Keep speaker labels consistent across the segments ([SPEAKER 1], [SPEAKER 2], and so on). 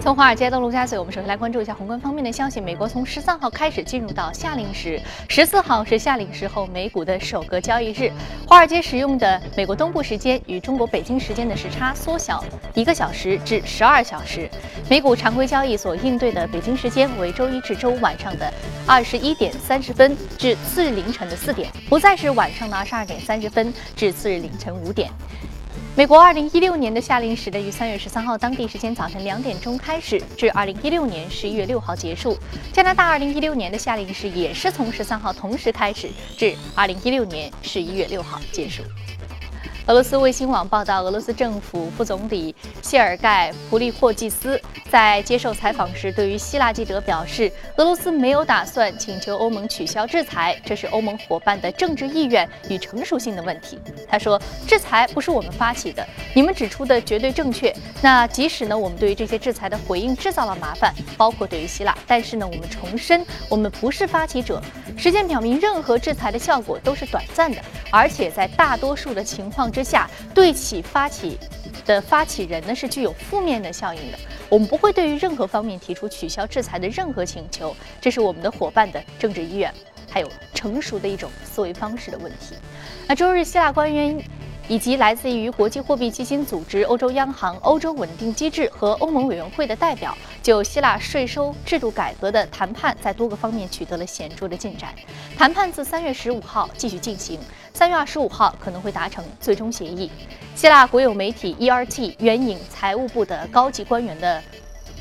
[SPEAKER 1] 从华尔街到陆家嘴，我们首先来关注一下宏观方面的消息。美国从十三号开始进入到夏令时，十四号是夏令时候美股的首个交易日。华尔街使用的美国东部时间与中国北京时间的时差缩小一个小时至十二小时。美股常规交易所应对的北京时间为周一至周五晚上的二十一点三十分至次日凌晨的四点，不再是晚上的二十二点三十分至次日凌晨五点。美国2016年的夏令时呢，于3月13号当地时间早晨两点钟开始，至2016年11月6号结束。加拿大2016年的夏令时也是从13号同时开始，至2016年11月6号结束。俄罗斯卫星网报道，俄罗斯政府副总理谢尔盖·普利霍季斯在接受采访时，对于希腊记者表示，俄罗斯没有打算请求欧盟取消制裁，这是欧盟伙伴的政治意愿与成熟性的问题。他说，制裁不是我们发起的，你们指出的绝对正确。那即使呢，我们对于这些制裁的回应制造了麻烦，包括对于希腊，但是呢，我们重申，我们不是发起者。实践表明，任何制裁的效果都是短暂的，而且在大多数的情况之下，对其发起的发起人呢是具有负面的效应的。我们不会对于任何方面提出取消制裁的任何请求，这是我们的伙伴的政治意愿，还有成熟的一种思维方式的问题。那周日，希腊官员。以及来自于国际货币基金组织、欧洲央行、欧洲稳定机制和欧盟委员会的代表，就希腊税收制度改革的谈判在多个方面取得了显著的进展。谈判自三月十五号继续进行，三月二十五号可能会达成最终协议。希腊国有媒体 ERT 援引财务部的高级官员的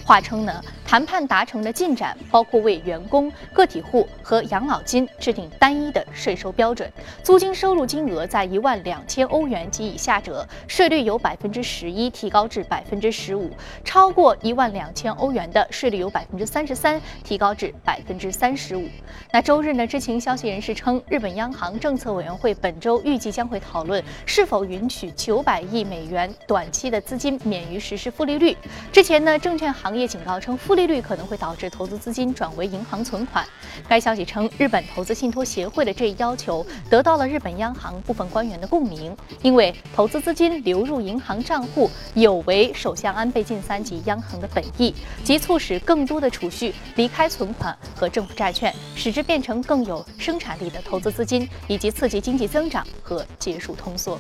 [SPEAKER 1] 话称呢。谈判达成的进展包括为员工、个体户和养老金制定单一的税收标准，租金收入金额在一万两千欧元及以下者，税率由百分之十一提高至百分之十五；超过一万两千欧元的，税率由百分之三十三提高至百分之三十五。那周日呢？知情消息人士称，日本央行政策委员会本周预计将会讨论是否允许九百亿美元短期的资金免于实施负利率。之前呢，证券行业警告称负利率可能会导致投资资金转为银行存款。该消息称，日本投资信托协会的这一要求得到了日本央行部分官员的共鸣，因为投资资金流入银行账户有违首相安倍晋三及央行的本意，即促使更多的储蓄离开存款和政府债券，使之变成更有生产力的投资资金，以及刺激经济增长和结束通缩。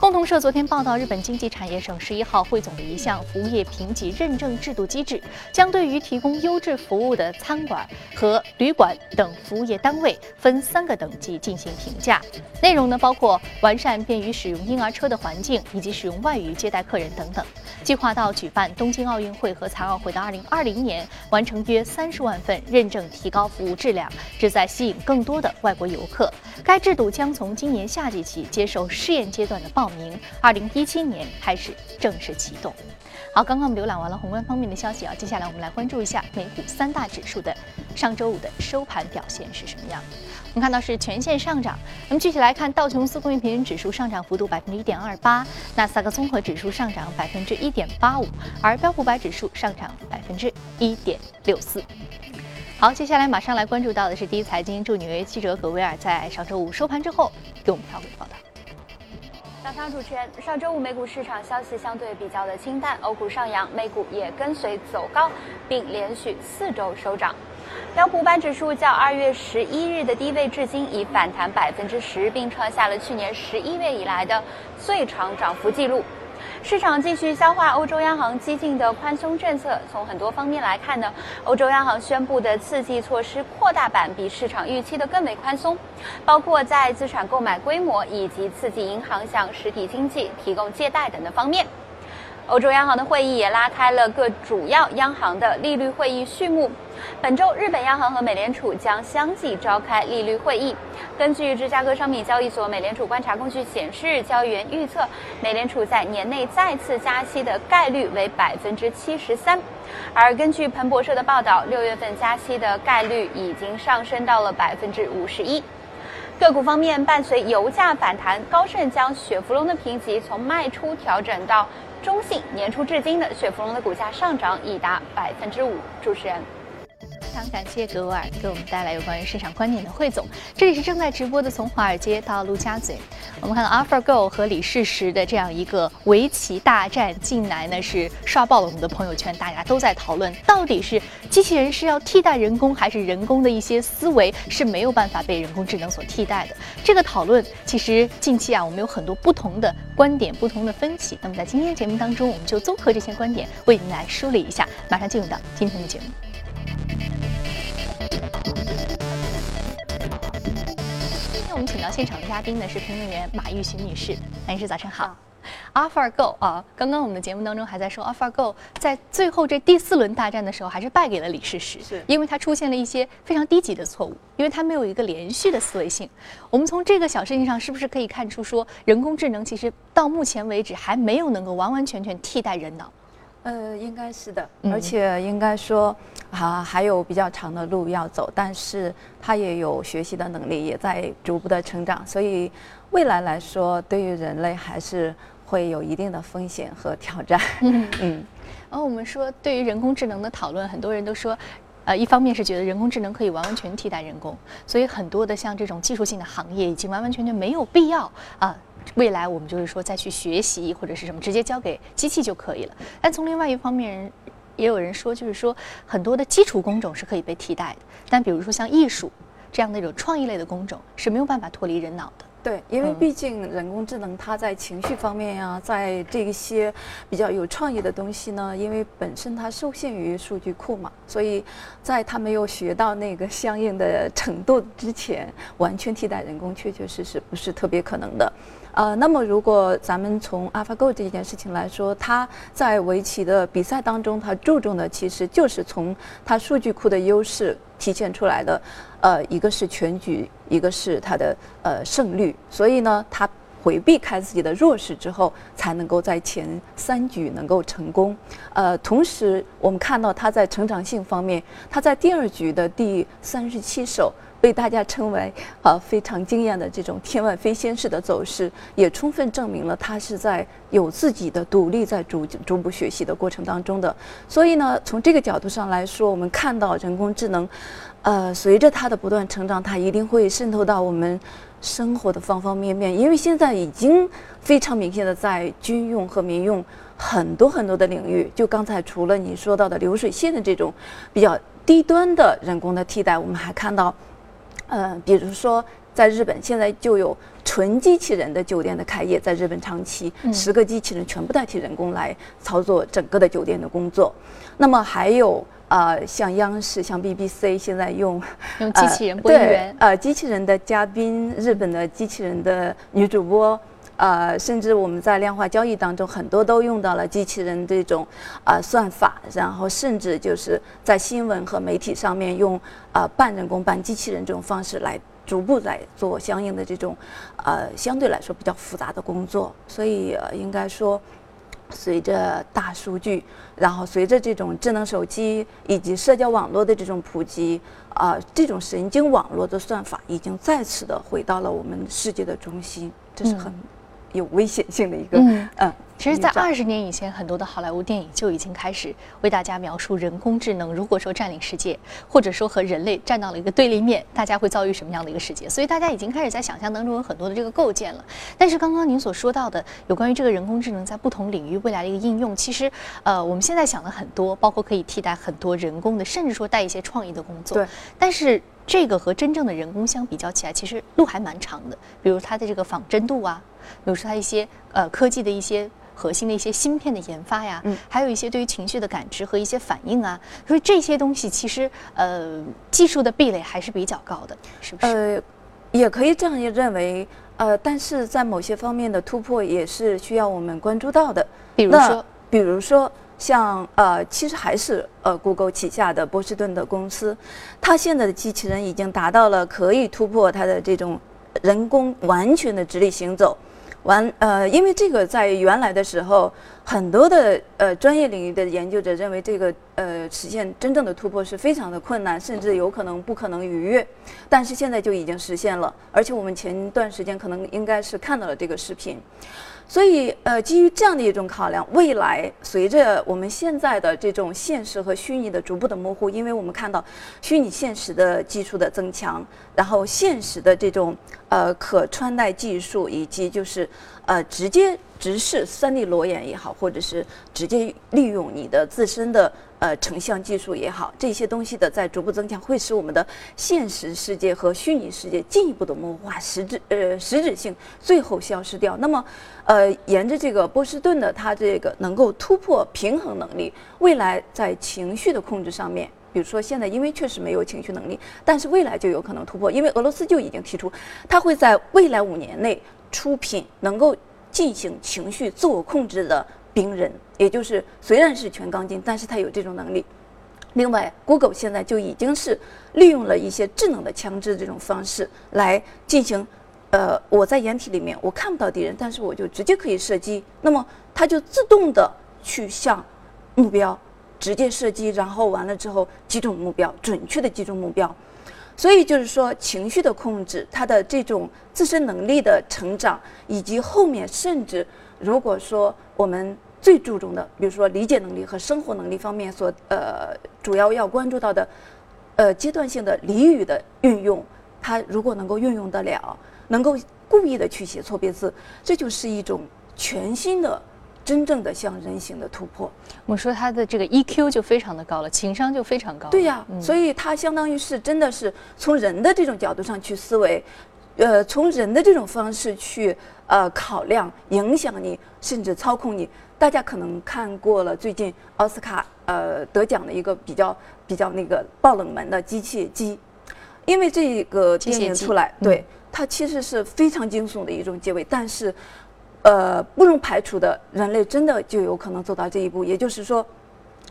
[SPEAKER 1] 共同社昨天报道，日本经济产业省十一号汇总的一项服务业评级认证制度机制，将对于提供优质服务的餐馆和旅馆等服务业单位分三个等级进行评价。内容呢包括完善便于使用婴儿车的环境，以及使用外语接待客人等等。计划到举办东京奥运会和残奥会的二零二零年，完成约三十万份认证，提高服务质量，旨在吸引更多的外国游客。该制度将从今年夏季起接受试验阶段的报名，二零一七年开始正式启动。好，刚刚我们浏览完了宏观方面的消息啊，接下来我们来关注一下美股三大指数的上周五的收盘表现是什么样。我们看到是全线上涨。那么具体来看，道琼斯工业平均指数上涨幅度百分之一点二八，纳斯达克综合指数上涨百分之一点八五，而标普百指数上涨百分之一点六四。好，接下来马上来关注到的是第一财经驻纽约记者葛威尔在上周五收盘之后给我们发回的报道。
[SPEAKER 2] 早上主持人，上周五美股市场消息相对比较的清淡，欧股上扬，美股也跟随走高，并连续四周收涨。标普版指数较二月十一日的低位至今已反弹百分之十，并创下了去年十一月以来的最长涨幅记录。市场继续消化欧洲央行激进的宽松政策。从很多方面来看呢，欧洲央行宣布的刺激措施扩大版比市场预期的更为宽松，包括在资产购买规模以及刺激银行向实体经济提供借贷等的方面。欧洲央行的会议也拉开了各主要央行的利率会议序幕。本周，日本央行和美联储将相继召开利率会议。根据芝加哥商品交易所美联储观察工具显示，交易员预测美联储在年内再次加息的概率为百分之七十三。而根据彭博社的报道，六月份加息的概率已经上升到了百分之五十一。个股方面，伴随油价反弹，高盛将雪佛龙的评级从卖出调整到。中信年初至今的雪佛龙的股价上涨已达百分之五。主持人，
[SPEAKER 1] 非常感谢格瓦尔给我们带来有关于市场观点的汇总。这里是正在直播的，从华尔街到陆家嘴。我们看到 AlphaGo 和李世石的这样一个围棋大战，近来呢是刷爆了我们的朋友圈，大家都在讨论，到底是机器人是要替代人工，还是人工的一些思维是没有办法被人工智能所替代的？这个讨论其实近期啊，我们有很多不同的观点、不同的分歧。那么在今天节目当中，我们就综合这些观点为您来梳理一下。马上进入到今天的节目。们请到现场的嘉宾呢是评论员马玉寻女士，马女士早上好。AlphaGo 啊，刚刚我们的节目当中还在说 AlphaGo 在最后这第四轮大战的时候还是败给了李世石，
[SPEAKER 3] 是
[SPEAKER 1] 因为它出现了一些非常低级的错误，因为它没有一个连续的思维性。我们从这个小事情上是不是可以看出说，人工智能其实到目前为止还没有能够完完全全替代人脑？
[SPEAKER 3] 呃，应该是的，
[SPEAKER 1] 嗯
[SPEAKER 3] 而且应该说，啊，还有比较长的路要走，但是他也有学习的能力，也在逐步的成长，所以未来来说，对于人类还是会有一定的风险和挑战。
[SPEAKER 1] 嗯
[SPEAKER 3] 嗯，
[SPEAKER 1] 然后我们说，对于人工智能的讨论，很多人都说，呃，一方面是觉得人工智能可以完完全替代人工，所以很多的像这种技术性的行业已经完完全全没有必要啊。未来我们就是说再去学习或者是什么，直接交给机器就可以了。但从另外一方面，也有人说，就是说很多的基础工种是可以被替代的，但比如说像艺术这样的一种创意类的工种是没有办法脱离人脑的。
[SPEAKER 3] 对，因为
[SPEAKER 1] 嗯
[SPEAKER 3] 毕竟人工智能它在情绪方面呀、在这一些比较有创意的东西呢，因为本身它受限于数据库嘛，所以在它没有学到那个相应的程度之前，完全替代人工确确实实不是特别可能的。呃，那么如果咱们从 AlphaGo 这件事情来说，它在围棋的比赛当中，它注重的其实就是从它数据库的优势体现出来的。呃，一个是全局，一个是它的呃胜率，所以呢，它回避开自己的弱势之后，才能够在前三局能够成功。呃，同时我们看到它在成长性方面，它在第二局的第三十七手。被大家称为啊、非常惊艳的这种天外飞仙式的走势，也充分证明了它是在有自己的独立在逐逐步学习的过程当中的。所以呢，从这个角度上来说，我们看到人工智能，呃，随着它的不断成长，它一定会渗透到我们生活的方方面面。因为现在已经非常明显的在军用和民用很多很多的领域，就刚才除了你说到的流水线的这种比较低端的人工的替代，我们还看到。呃，比如说，在日本现在就有纯机器人的酒店的开业，在日本长期，
[SPEAKER 1] 嗯
[SPEAKER 3] 十个机器人全部代替人工来操作整个的酒店的工作。那么还有呃，像央视、像 BBC 现在用
[SPEAKER 1] 用机器人播音员，
[SPEAKER 3] 呃，机器人的嘉宾，日本的机器人的女主播，呃，甚至我们在量化交易当中很多都用到了机器人这种呃算法，然后甚至就是在新闻和媒体上面用呃半人工半机器人这种方式来逐步来做相应的这种呃相对来说比较复杂的工作，所以呃应该说。随着大数据，然后随着这种智能手机以及社交网络的这种普及，啊、这种神经网络的算法已经再次的回到了我们世界的中心，这是很有危险性的一个，
[SPEAKER 1] 嗯。
[SPEAKER 3] 嗯，
[SPEAKER 1] 其实，在二十年以前，很多的好莱坞电影就已经开始为大家描述人工智能如果说占领世界，或者说和人类站到了一个对立面，大家会遭遇什么样的一个世界？所以大家已经开始在想象当中有很多的这个构建了。但是刚刚您所说到的有关于这个人工智能在不同领域未来的一个应用，其实呃我们现在想了很多，包括可以替代很多人工的，甚至说带一些创意的工作。
[SPEAKER 3] 对。
[SPEAKER 1] 但是这个和真正的人工相比较起来，其实路还蛮长的。比如它的这个仿真度啊，比如说它一些呃科技的一些核心的一些芯片的研发呀，
[SPEAKER 3] 嗯
[SPEAKER 1] 还有一些对于情绪的感知和一些反应啊，所以这些东西其实呃技术的壁垒还是比较高的，是不是？
[SPEAKER 3] 呃，也可以这样认为，呃，但是在某些方面的突破也是需要我们关注到的。
[SPEAKER 1] 比如说，
[SPEAKER 3] 比如说像呃，其实还是呃，Google 旗下的波士顿的公司，它现在的机器人已经达到了可以突破它的这种人工完全的直立行走。完呃，因为这个在原来的时候，很多的呃专业领域的研究者认为这个呃实现真正的突破是非常的困难，甚至有可能不可能逾越。但是现在就已经实现了，而且我们前段时间可能应该是看到了这个视频。所以，呃，基于这样的一种考量，未来随着我们现在的这种现实和虚拟的逐步的模糊，因为我们看到虚拟现实的技术的增强，然后现实的这种呃可穿戴技术，以及就是呃直接直视三 D 裸眼也好，或者是直接利用你的自身的。呃，成像技术也好，这些东西的在逐步增强，会使我们的现实世界和虚拟世界进一步的模糊化，实质呃实质性最后消失掉。那么，呃，沿着这个波士顿的它这个能够突破平衡能力，未来在情绪的控制上面，比如说现在因为确实没有情绪能力，但是未来就有可能突破，因为俄罗斯就已经提出，它会在未来五年内出品能够进行情绪自我控制的。兵人，也就是虽然是全钢筋，但是它有这种能力。另外，Google 现在就已经是利用了一些智能的枪支这种方式来进行，呃，我在掩体里面我看不到敌人，但是我就直接可以射击，那么它就自动的去向目标直接射击，然后完了之后击中目标，准确的击中目标。所以就是说，情绪的控制，他的这种自身能力的成长，以及后面甚至。如果说我们最注重的，比如说理解能力和生活能力方面所呃主要要关注到的，呃阶段性的俚语的运用，它如果能够运用得了，能够故意的去写错别字，这就是一种全新的、真正的向人形的突破。
[SPEAKER 1] 我说他的这个 EQ 就非常的高了，情商就非常高。
[SPEAKER 3] 对呀，所以他相当于是真的是从人的这种角度上去思维。呃，从人的这种方式去呃考量影响你，甚至操控你。大家可能看过了最近奥斯卡呃得奖的一个比较比较那个爆冷门的机械姬，因为这个电影出来，对它其实是非常惊悚的一种结尾。但是，呃，不容排除的，人类真的就有可能走到这一步。也就是说，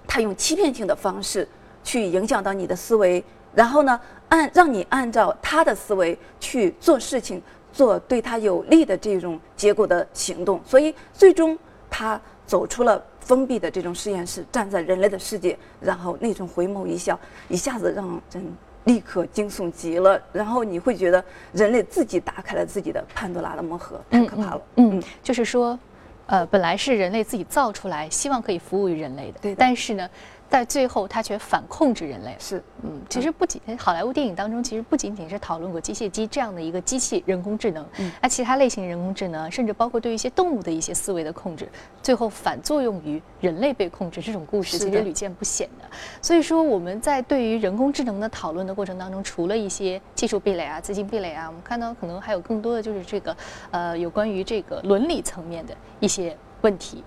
[SPEAKER 3] 他用欺骗性的方式去影响到你的思维。然后呢，按让你按照他的思维去做事情，做对他有利的这种结果的行动，所以最终他走出了封闭的这种实验室，站在人类的世界，然后那种回眸一笑，一下子让人立刻惊悚极了。然后你会觉得人类自己打开了自己的潘多拉的魔盒，太可怕了。
[SPEAKER 1] 嗯，就是说，呃，本来是人类自己造出来，希望可以服务于人类的，
[SPEAKER 3] 对，
[SPEAKER 1] 但是呢。在最后，他却反控制人类。
[SPEAKER 3] 是，
[SPEAKER 1] 嗯，其实不仅好莱坞电影当中，其实不仅仅是讨论过机械机这样的一个机器人工智能，嗯，那其他类型人工智能，甚至包括对一些动物的一些思维的控制，最后反作用于人类被控制这种故事，其实屡见不鲜的。所以说，我们在对于人工智能的讨论的过程当中，除了一些技术壁垒啊、资金壁垒啊，我们看到可能还有更多的就是这个，呃，有关于这个伦理层面的一些问题，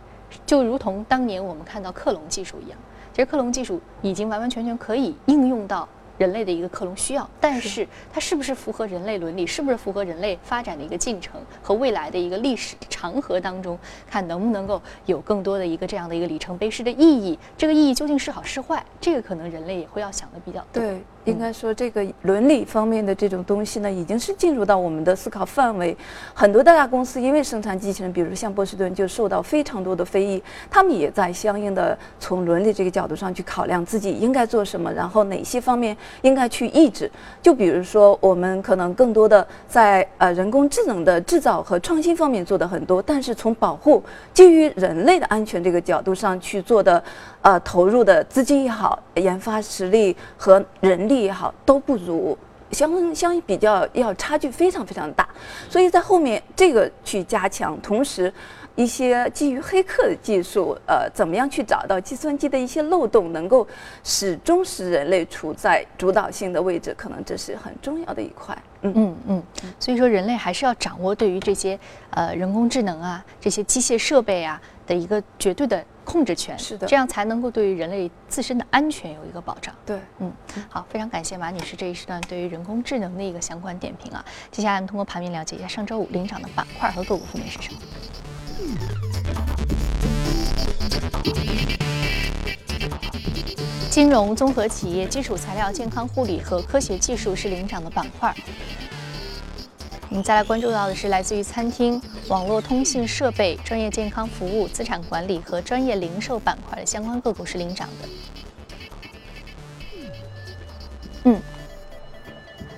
[SPEAKER 1] 就如同当年我们看到克隆技术一样。其实克隆技术已经完完全全可以应用到人类的一个克隆需要，但是它是不是符合人类伦理，是不是符合人类发展的一个进程和未来的一个历史长河当中，看能不能够有更多的一个这样的一个里程碑式的意义？这个意义究竟是好是坏？这个可能人类也会要想的比较多。
[SPEAKER 3] 对。应该说，这个伦理方面的这种东西呢，已经是进入到我们的思考范围。很多大公司因为生产机器人，比如像波士顿，就受到非常多的非议。他们也在相应的从伦理这个角度上去考量自己应该做什么，然后哪些方面应该去抑制。就比如说，我们可能更多的在呃人工智能的制造和创新方面做的很多，但是从保护基于人类的安全这个角度上去做的，呃，投入的资金也好，研发实力和人力。也好都不如，相相比较要差距非常非常大，所以在后面这个去加强，同时一些基于黑客的技术，呃，怎么样去找到计算机的一些漏洞，能够始终使人类处在主导性的位置，可能这是很重要的一块。
[SPEAKER 1] 嗯嗯嗯，所以说人类还是要掌握对于这些呃人工智能啊这些机械设备啊的一个绝对的。控制权
[SPEAKER 3] 是的，
[SPEAKER 1] 这样才能够对于人类自身的安全有一个保障。
[SPEAKER 3] 对，
[SPEAKER 1] 嗯，好，非常感谢马女士这一时段对于人工智能的一个相关点评啊。接下来我们通过盘面了解一下上周五领涨的板块和个股分别是什么。金融综合企业、基础材料、健康护理和科学技术是领涨的板块。我们再来关注到的是来自于餐厅、网络通信设备、专业健康服务、资产管理和专业零售板块的相关个股是领涨的。嗯，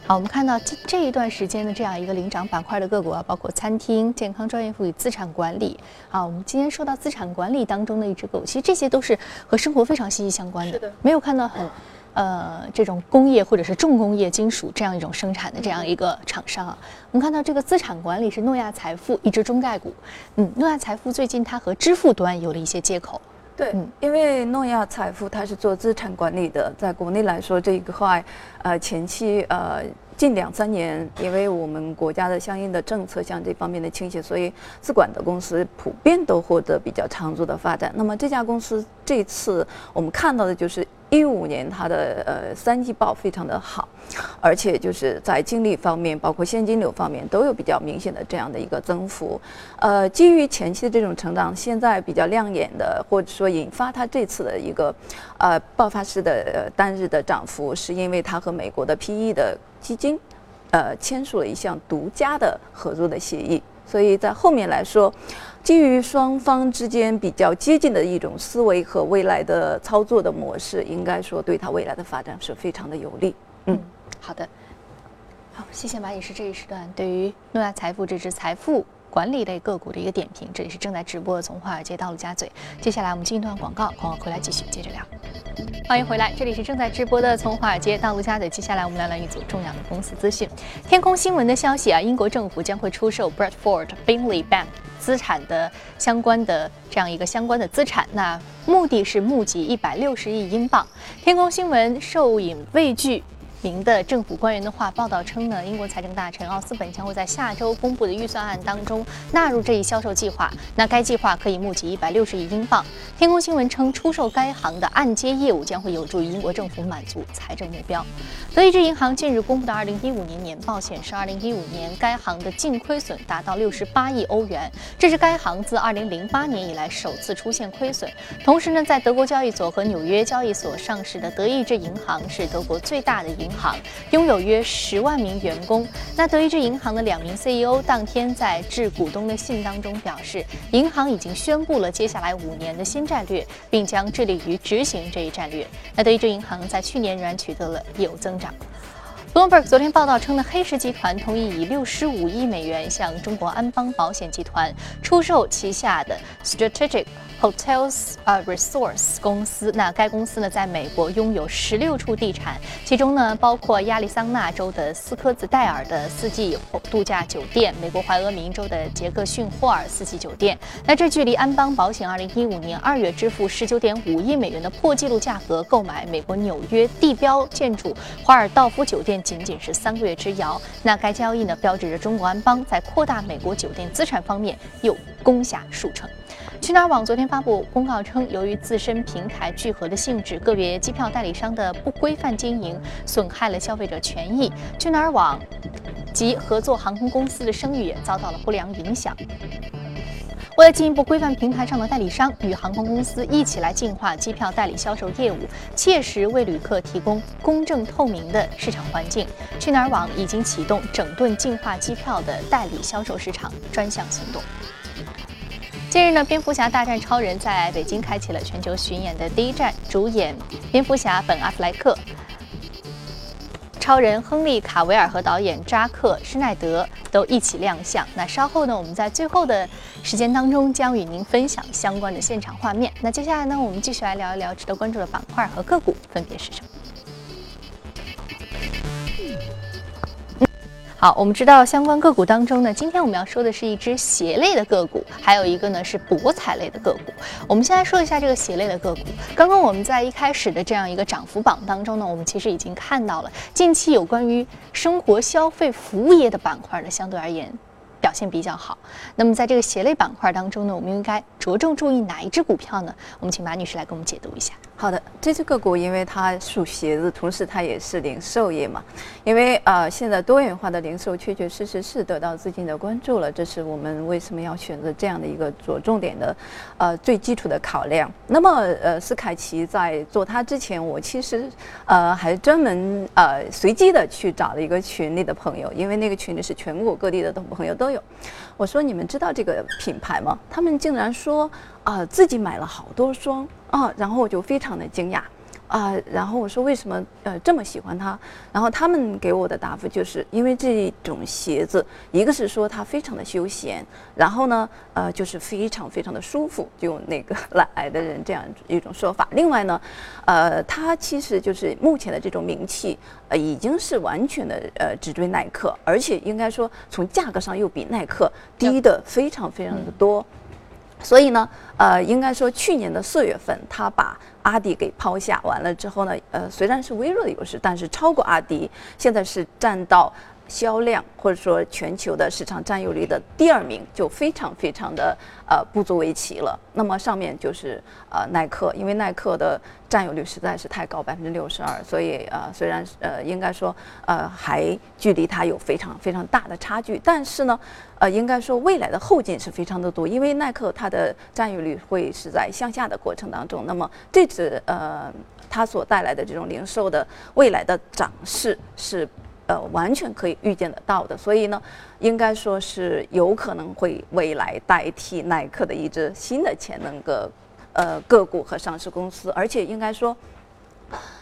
[SPEAKER 1] 好，我们看到这这一段时间的这样一个领涨板块的个股啊，包括餐厅、健康、专业服务、资产管理。啊，我们今天说到资产管理当中的一只个股，其实这些都是和生活非常息息相关的。
[SPEAKER 3] 的，
[SPEAKER 1] 没有看到很，呃，这种工业或者是重工业金属这样一种生产的这样一个厂商啊。我们看到这个资产管理是诺亚财富一只中概股。嗯，诺亚财富最近它和支付端有了一些接口。
[SPEAKER 3] 对，因为诺亚财富它是做资产管理的，在国内来说这一块，呃，前期呃近两三年，因为我们国家的相应的政策向这方面的倾斜，所以资管的公司普遍都获得比较长足的发展。那么这家公司这次我们看到的就是。一五年它的呃三季报非常的好，而且就是在净利方面，包括现金流方面都有比较明显的这样的一个增幅。呃，基于前期的这种成长，现在比较亮眼的，或者说引发它这次的一个呃爆发式的单日的涨幅，是因为它和美国的 PE 的基金呃签署了一项独家的合作的协议，所以在后面来说。基于双方之间比较接近的一种思维和未来的操作的模式，应该说对它未来的发展是非常的有利。
[SPEAKER 1] 嗯，好的，好，谢谢马女士这一时段对于诺亚财富这支财富管理类个股的一个点评。这里是正在直播的从华尔街到陆家嘴，接下来我们进一段广告，广告回来继续接着聊。欢迎回来，这里是正在直播的从华尔街到陆家嘴，接下来我们来聊一组重要的公司资讯。天空新闻的消息啊，英国政府将会出售 Bradford Binley Bank。资产的相关的这样一个相关的资产，那目的是募集一百六十亿英镑。天空新闻受影畏惧。名的政府官员的话报道称呢，英国财政大臣奥斯本将会在下周公布的预算案当中纳入这一销售计划。那该计划可以募集一百六十亿英镑。天空新闻称，出售该行的按揭业务将会有助于英国政府满足财政目标。德意志银行近日公布的二零一五年年报显示，二零一五年该行的净亏损达到六十八亿欧元，这是该行自二零零八年以来首次出现亏损。同时呢，在德国交易所和纽约交易所上市的德意志银行是德国最大的银。行拥有约十万名员工。那德意志银行的两名 CEO 当天在致股东的信当中表示，银行已经宣布了接下来五年的新战略，并将致力于执行这一战略。那德意志银行在去年仍然取得了业务增长。Bloomberg 昨天报道称呢，黑石集团同意以六十五亿美元向中国安邦保险集团出售旗下的 Strategic Hotels 呃 Resource 公司。那该公司呢，在美国拥有十六处地产，其中呢包括亚利桑那州的斯科兹戴尔的四季度假酒店，美国怀俄明州的杰克逊霍尔四季酒店。那这距离安邦保险二零一五年二月支付十九点五亿美元的破纪录价格购买美国纽约地标建筑华尔道夫酒店。仅仅是三个月之遥，那该交易呢，标志着中国安邦在扩大美国酒店资产方面又攻下数成。去哪儿网昨天发布公告称，由于自身平台聚合的性质，个别机票代理商的不规范经营损害了消费者权益，去哪儿网及合作航空公司的声誉也遭到了不良影响。为了进一步规范平台上的代理商与航空公司一起来净化机票代理销售业务，切实为旅客提供公正透明的市场环境，去哪儿网已经启动整顿净化机票的代理销售市场专项行动。近日呢，蝙蝠侠大战超人在北京开启了全球巡演的第一站，主演蝙蝠侠本·阿弗莱克。超人亨利·卡维尔和导演扎克·施耐德都一起亮相。那稍后呢，我们在最后的时间当中将与您分享相关的现场画面。那接下来呢，我们继续来聊一聊值得关注的板块和个股分别是什么。好，我们知道相关个股当中呢，今天我们要说的是一只鞋类的个股，还有一个呢是博彩类的个股。我们先来说一下这个鞋类的个股。刚刚我们在一开始的这样一个涨幅榜当中呢，我们其实已经看到了近期有关于生活消费服务业的板块呢，相对而言表现比较好。那么在这个鞋类板块当中呢，我们应该着重注意哪一只股票呢？我们请马女士来给我们解读一下。
[SPEAKER 3] 好的，这只个股因为它属鞋子，同时它也是零售业嘛。因为呃，现在多元化的零售确确实实是得到资金的关注了，这是我们为什么要选择这样的一个着重点的，呃，最基础的考量。那么呃，斯凯奇在做它之前，我其实呃还专门呃随机的去找了一个群里的朋友，因为那个群里是全国各地的朋友都有。我说你们知道这个品牌吗？他们竟然说啊自己买了好多双。啊，然后我就非常的惊讶，啊，然后我说为什么呃这么喜欢它？然后他们给我的答复就是因为这种鞋子，一个是说它非常的休闲，然后呢呃就是非常非常的舒服，就那个懒癌的人这样一种说法。另外呢，呃，它其实就是目前的这种名气，呃已经是完全的呃只追耐克，而且应该说从价格上又比耐克低的非常非常的多。所以呢，呃，应该说去年的四月份，他把阿迪给抛下完了之后呢，呃，虽然是微弱的优势，但是超过阿迪，现在是占到销量或者说全球的市场占有率的第二名，就非常非常的呃不足为奇了。那么上面就是呃耐克，因为耐克的占有率实在是太高，百分之六十二，所以呃虽然呃应该说呃还距离它有非常非常大的差距，但是呢。呃，应该说未来的后劲是非常的多，因为耐克它的占有率会是在向下的过程当中，那么这次呃它所带来的这种零售的未来的涨势是呃完全可以预见得到的，所以呢，应该说是有可能会未来代替耐克的一支新的潜能个呃个股和上市公司，而且应该说。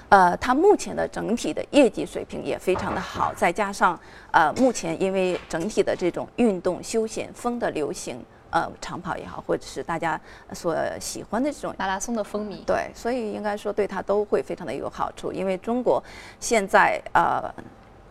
[SPEAKER 3] 呃，它目前的整体的业绩水平也非常的好，再加上呃，目前因为整体的这种运动休闲风的流行，呃，长跑也好，或者是大家所喜欢的这种
[SPEAKER 1] 马拉松的风靡，
[SPEAKER 3] 对，所以应该说对它都会非常的有好处，因为中国现在呃。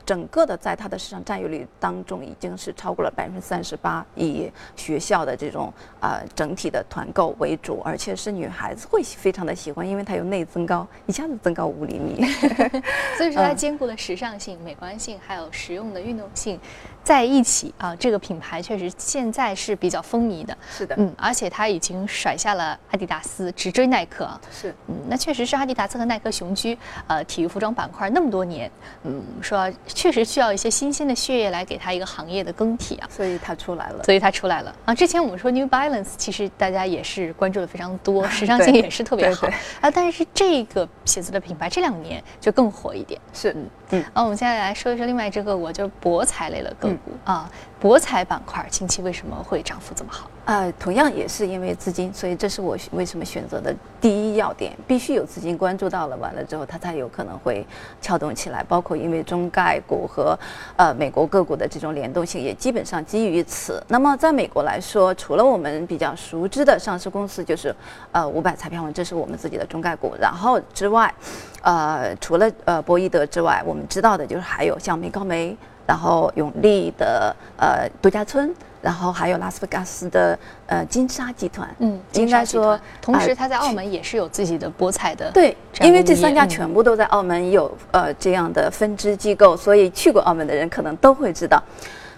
[SPEAKER 3] 整个的在它的市场占有率当中已经是超过了百分之三十八，以学校的这种啊整体的团购为主，而且是女孩子会非常的喜欢，因为它有内增高，一下子增高五厘米，
[SPEAKER 1] 所以说它兼顾了时尚性、美观性，还有实用的运动性。在一起啊，这个品牌确实现在是比较风靡的。
[SPEAKER 3] 是的，
[SPEAKER 1] 嗯，而且它已经甩下了阿迪达斯，直追耐克。
[SPEAKER 3] 是，
[SPEAKER 1] 嗯，那确实是阿迪达斯和耐克雄居呃体育服装板块那么多年，嗯，说确实需要一些新鲜的血液来给它一个行业的更替啊。
[SPEAKER 3] 所以它出来了。
[SPEAKER 1] 所以它出来了啊！之前我们说 New Balance，其实大家也是关注的非常多，时尚性也是特别好啊。但是这个鞋子的品牌这两年就更火一点。
[SPEAKER 3] 是，
[SPEAKER 1] 嗯嗯。那我们现在来说一说另外一只个股，就是博彩类的个股。啊，博彩板块近期为什么会涨幅这么好？
[SPEAKER 3] 呃，同样也是因为资金，所以这是我为什么选择的第一要点，必须有资金关注到了，完了之后它才有可能会撬动起来。包括因为中概股和呃美国个股的这种联动性，也基本上基于此。那么在美国来说，除了我们比较熟知的上市公司，就是呃五百彩票网，这是我们自己的中概股，然后之外，呃除了呃博弈德之外，我们知道的就是还有像美高梅。然后永利的呃度假村，然后还有拉斯维加斯的呃金沙集团，
[SPEAKER 1] 嗯，应该说，同时他在澳门也是有自己的博彩的，
[SPEAKER 3] 对，因为这三家全部都在澳门有呃这样的分支机构，所以去过澳门的人可能都会知道。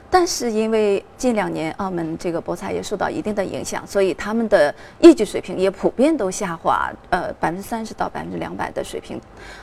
[SPEAKER 3] 但是因为近两年澳门这个博彩也受到一定的影响，所以他们的业绩水平也普遍都下滑，呃百分之三十到百分之两百的水平。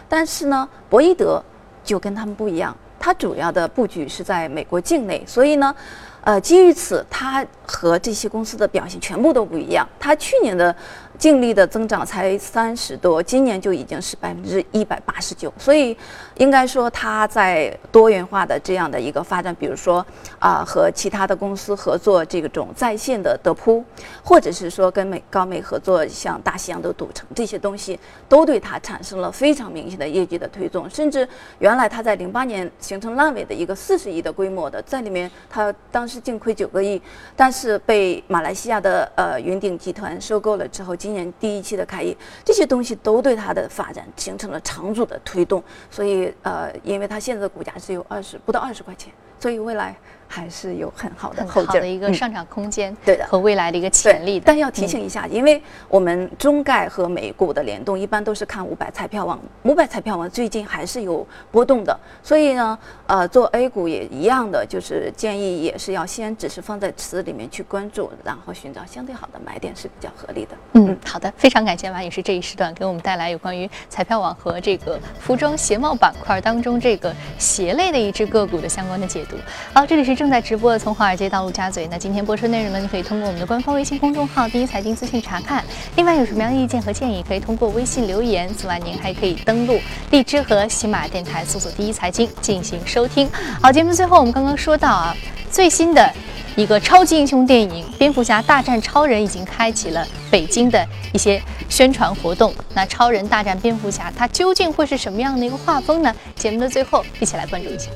[SPEAKER 3] 但是呢，博伊德就跟他们不一样。它主要的布局是在美国境内，所以呢，呃，基于此，它和这些公司的表现全部都不一样。它去年的。净利的增长才三十多，今年就已经是百分之一百八十九，所以应该说它在多元化的这样的一个发展，比如说啊和其他的公司合作这种在线的德扑，或者是说跟美高美合作像大西洋的赌城这些东西，都对它产生了非常明显的业绩的推动，甚至原来它在零八年形成烂尾的一个四十亿的规模的，在里面它当时净亏九个亿，但是被马来西亚的呃云顶集团收购了之后，今今年第一期的开业，这些东西都对它的发展形成了长足的推动，所以呃，因为它现在的股价只有二十不到二十块钱，所以未来。还是有很好的后劲
[SPEAKER 1] 的一个上涨空间，
[SPEAKER 3] 对的，
[SPEAKER 1] 和未来的一个潜力。
[SPEAKER 3] 但要提醒一下，因为我们中概和美股的联动一般都是看五百彩票网，五百彩票网最近还是有波动的，所以呢，呃，做 A 股也一样的，就是建议也是要先只是放在池子里面去关注，然后寻找相对好的买点是比较合理的。
[SPEAKER 1] 嗯，好的，非常感谢马女士这一时段给我们带来有关于彩票网和这个服装鞋帽板块当中这个鞋类的一只个股的相关的解读。好，这里是。正在直播的从华尔街到陆家嘴，那今天播出内容呢，你可以通过我们的官方微信公众号“第一财经资讯”查看。另外有什么样的意见和建议，可以通过微信留言。此外，您还可以登录荔枝和喜马电台搜索“第一财经”进行收听。好，节目最后我们刚刚说到啊，最新的一个超级英雄电影《蝙蝠侠大战超人》已经开启了北京的一些宣传活动。那超人大战蝙蝠侠，它究竟会是什么样的一个画风呢？节目的最后，一起来关注一下。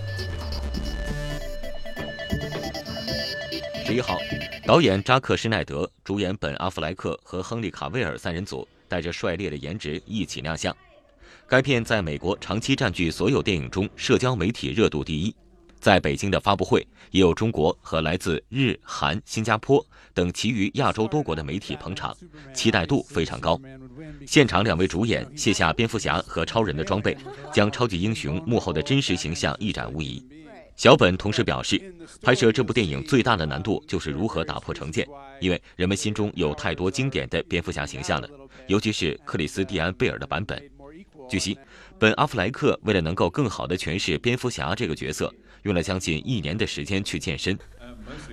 [SPEAKER 4] 十一号，导演扎克施奈德、主演本阿弗莱克和亨利卡维尔三人组带着帅烈的颜值一起亮相。该片在美国长期占据所有电影中社交媒体热度第一。在北京的发布会，也有中国和来自日、韩、新加坡等其余亚洲多国的媒体捧场，期待度非常高。现场两位主演卸下蝙蝠侠和超人的装备，将超级英雄幕后的真实形象一展无遗。小本同时表示，拍摄这部电影最大的难度就是如何打破成见，因为人们心中有太多经典的蝙蝠侠形象了，尤其是克里斯蒂安·贝尔的版本。据悉，本·阿弗莱克为了能够更好地诠释蝙蝠侠这个角色，用了将近一年的时间去健身。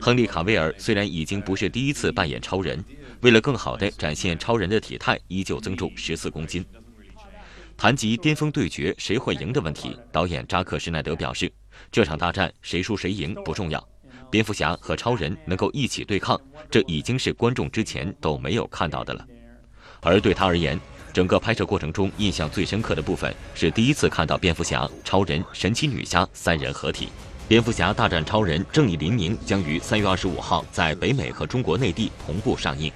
[SPEAKER 4] 亨利·卡维尔虽然已经不是第一次扮演超人，为了更好地展现超人的体态，依旧增重十四公斤。谈及巅峰对决谁会赢的问题，导演扎克施奈德表示。这场大战谁输谁赢不重要，蝙蝠侠和超人能够一起对抗，这已经是观众之前都没有看到的了。而对他而言，整个拍摄过程中印象最深刻的部分是第一次看到蝙蝠侠、超人、神奇女侠三人合体。蝙蝠侠大战超人：正义黎明将于三月二十五号在北美和中国内地同步上映。